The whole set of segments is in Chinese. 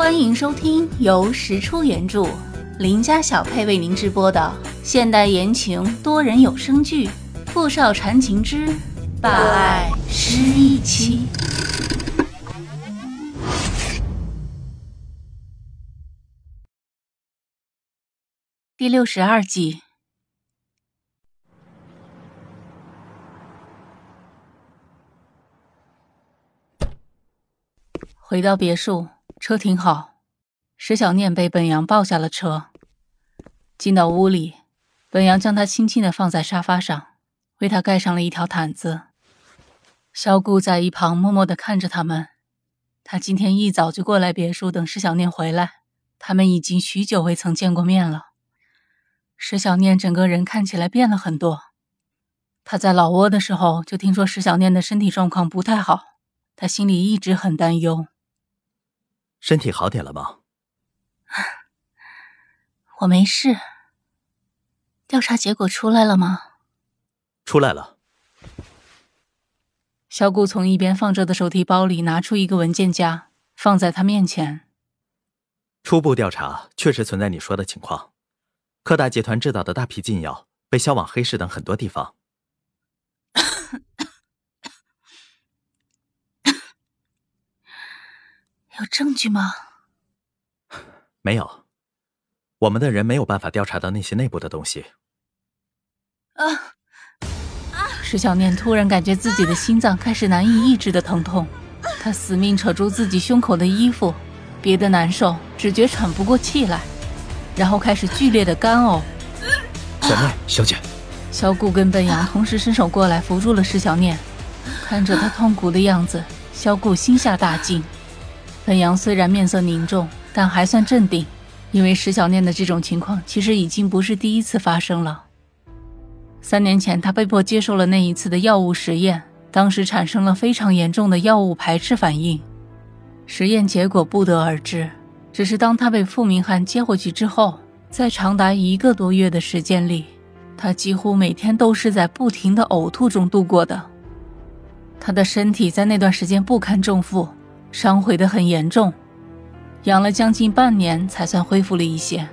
欢迎收听由石出原著、林家小配为您直播的现代言情多人有声剧《富少缠情之霸爱失忆妻》第六十二集。回到别墅。车停好，石小念被本阳抱下了车，进到屋里，本阳将她轻轻的放在沙发上，为她盖上了一条毯子。萧顾在一旁默默的看着他们。他今天一早就过来别墅等石小念回来，他们已经许久未曾见过面了。石小念整个人看起来变了很多。他在老挝的时候就听说石小念的身体状况不太好，他心里一直很担忧。身体好点了吗？我没事。调查结果出来了吗？出来了。小顾从一边放着的手提包里拿出一个文件夹，放在他面前。初步调查确实存在你说的情况，科大集团制造的大批禁药被销往黑市等很多地方。有证据吗？没有，我们的人没有办法调查到那些内部的东西。啊！石小念突然感觉自己的心脏开始难以抑制的疼痛，她死命扯住自己胸口的衣服，憋得难受，只觉喘不过气来，然后开始剧烈的干呕。小念，小姐。小顾跟本阳同时伸手过来扶住了石小念，看着他痛苦的样子，小顾心下大惊。本阳虽然面色凝重，但还算镇定，因为石小念的这种情况其实已经不是第一次发生了。三年前，他被迫接受了那一次的药物实验，当时产生了非常严重的药物排斥反应，实验结果不得而知。只是当他被傅明翰接回去之后，在长达一个多月的时间里，他几乎每天都是在不停的呕吐中度过的。他的身体在那段时间不堪重负。伤毁的很严重，养了将近半年才算恢复了一些。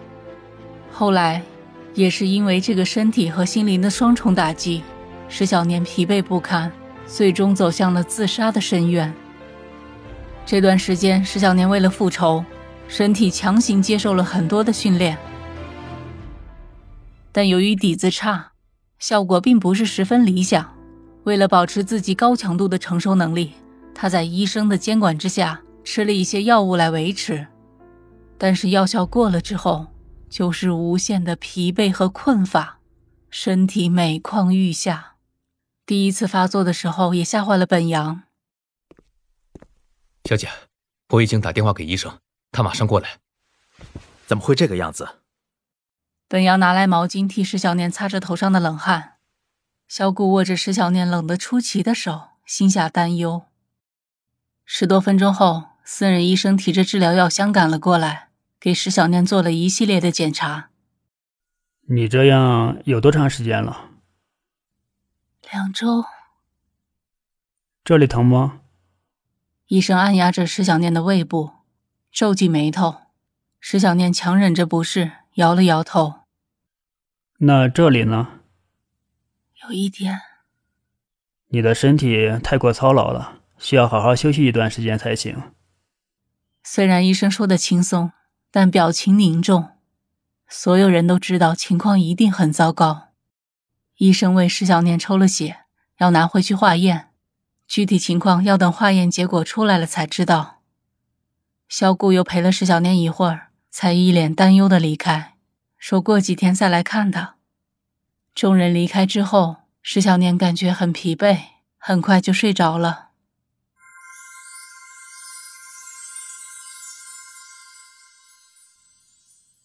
后来，也是因为这个身体和心灵的双重打击，石小年疲惫不堪，最终走向了自杀的深渊。这段时间，石小年为了复仇，身体强行接受了很多的训练，但由于底子差，效果并不是十分理想。为了保持自己高强度的承受能力。他在医生的监管之下吃了一些药物来维持，但是药效过了之后，就是无限的疲惫和困乏，身体每况愈下。第一次发作的时候也吓坏了本阳。小姐，我已经打电话给医生，他马上过来。怎么会这个样子？本阳拿来毛巾替石小念擦着头上的冷汗。小谷握着石小念冷得出奇的手，心下担忧。十多分钟后，私人医生提着治疗药箱赶了过来，给石小念做了一系列的检查。你这样有多长时间了？两周。这里疼吗？医生按压着石小念的胃部，皱起眉头。石小念强忍着不适，摇了摇头。那这里呢？有一点。你的身体太过操劳了。需要好好休息一段时间才行。虽然医生说的轻松，但表情凝重。所有人都知道情况一定很糟糕。医生为石小念抽了血，要拿回去化验。具体情况要等化验结果出来了才知道。小顾又陪了石小念一会儿，才一脸担忧的离开，说过几天再来看他。众人离开之后，石小念感觉很疲惫，很快就睡着了。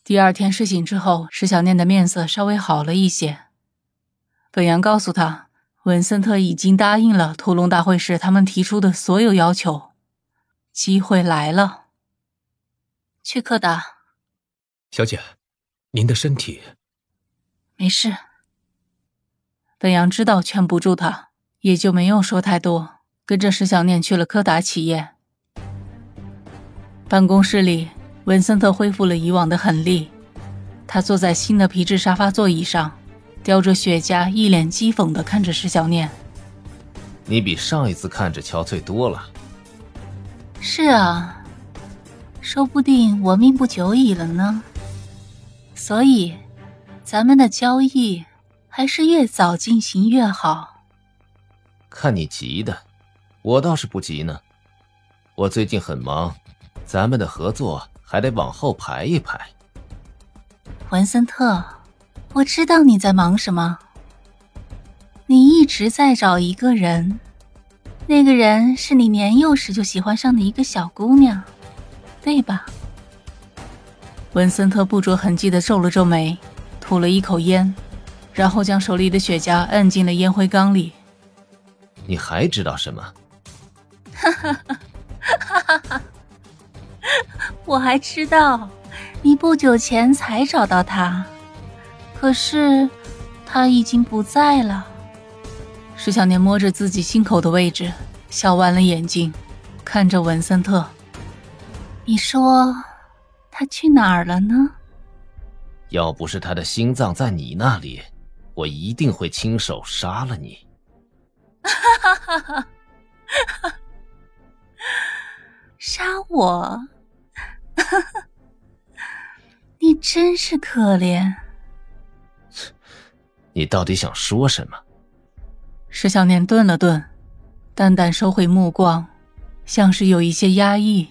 第二天睡醒之后，石小念的面色稍微好了一些。本阳告诉他，文森特已经答应了屠龙大会时他们提出的所有要求，机会来了。去柯达，小姐，您的身体没事。本阳知道劝不住他，也就没有说太多，跟着石小念去了柯达企业。办公室里，文森特恢复了以往的狠厉。他坐在新的皮质沙发座椅上，叼着雪茄，一脸讥讽地看着石小念：“你比上一次看着憔悴多了。”“是啊，说不定我命不久矣了呢。所以，咱们的交易还是越早进行越好。”“看你急的，我倒是不急呢。我最近很忙。”咱们的合作还得往后排一排。文森特，我知道你在忙什么。你一直在找一个人，那个人是你年幼时就喜欢上的一个小姑娘，对吧？文森特不着痕迹的皱了皱眉，吐了一口烟，然后将手里的雪茄摁进了烟灰缸里。你还知道什么？哈哈哈！我还知道，你不久前才找到他，可是他已经不在了。石小年摸着自己心口的位置，笑弯了眼睛，看着文森特：“你说他去哪儿了呢？”要不是他的心脏在你那里，我一定会亲手杀了你。哈哈哈！哈，杀我？你真是可怜。你到底想说什么？石小念顿了顿，淡淡收回目光，像是有一些压抑。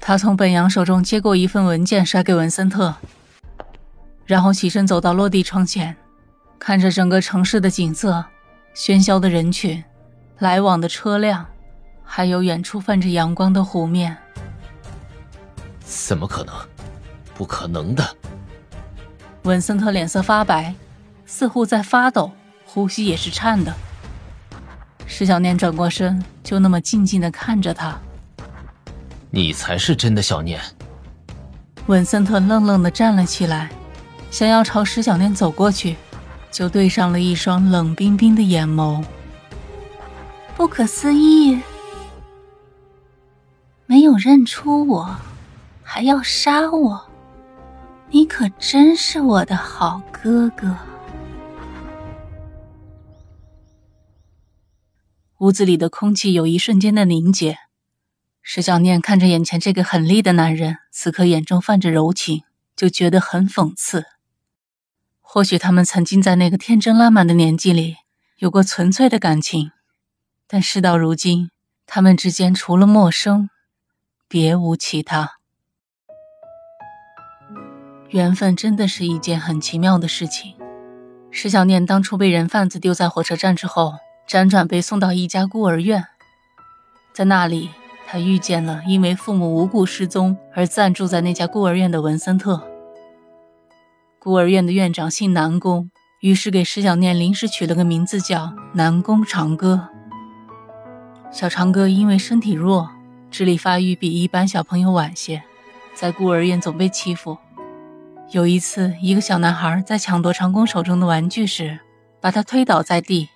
他从本阳手中接过一份文件，甩给文森特，然后起身走到落地窗前，看着整个城市的景色，喧嚣的人群，来往的车辆，还有远处泛着阳光的湖面。怎么可能？不可能的！文森特脸色发白，似乎在发抖，呼吸也是颤的。石小念转过身，就那么静静的看着他。你才是真的小念。文森特愣愣的站了起来，想要朝石小念走过去，就对上了一双冷冰冰的眼眸。不可思议，没有认出我。还要杀我？你可真是我的好哥哥！屋子里的空气有一瞬间的凝结。石小念看着眼前这个狠厉的男人，此刻眼中泛着柔情，就觉得很讽刺。或许他们曾经在那个天真烂漫的年纪里有过纯粹的感情，但事到如今，他们之间除了陌生，别无其他。缘分真的是一件很奇妙的事情。石小念当初被人贩子丢在火车站之后，辗转被送到一家孤儿院，在那里，他遇见了因为父母无故失踪而暂住在那家孤儿院的文森特。孤儿院的院长姓南宫，于是给石小念临时取了个名字叫南宫长歌。小长歌因为身体弱，智力发育比一般小朋友晚些，在孤儿院总被欺负。有一次，一个小男孩在抢夺长工手中的玩具时，把他推倒在地。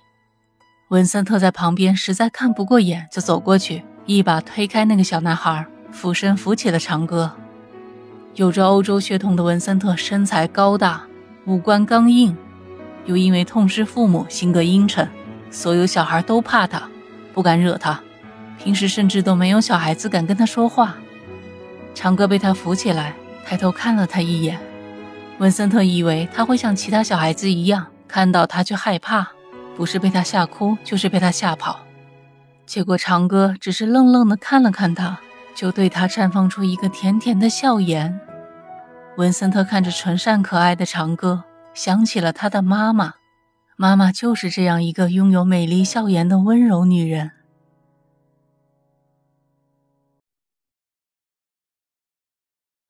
文森特在旁边实在看不过眼，就走过去，一把推开那个小男孩，俯身扶起了长歌。有着欧洲血统的文森特身材高大，五官刚硬，又因为痛失父母，性格阴沉，所有小孩都怕他，不敢惹他，平时甚至都没有小孩子敢跟他说话。长歌被他扶起来，抬头看了他一眼。文森特以为他会像其他小孩子一样，看到他就害怕，不是被他吓哭，就是被他吓跑。结果长歌只是愣愣地看了看他，就对他绽放出一个甜甜的笑颜。文森特看着纯善可爱的长歌，想起了他的妈妈，妈妈就是这样一个拥有美丽笑颜的温柔女人。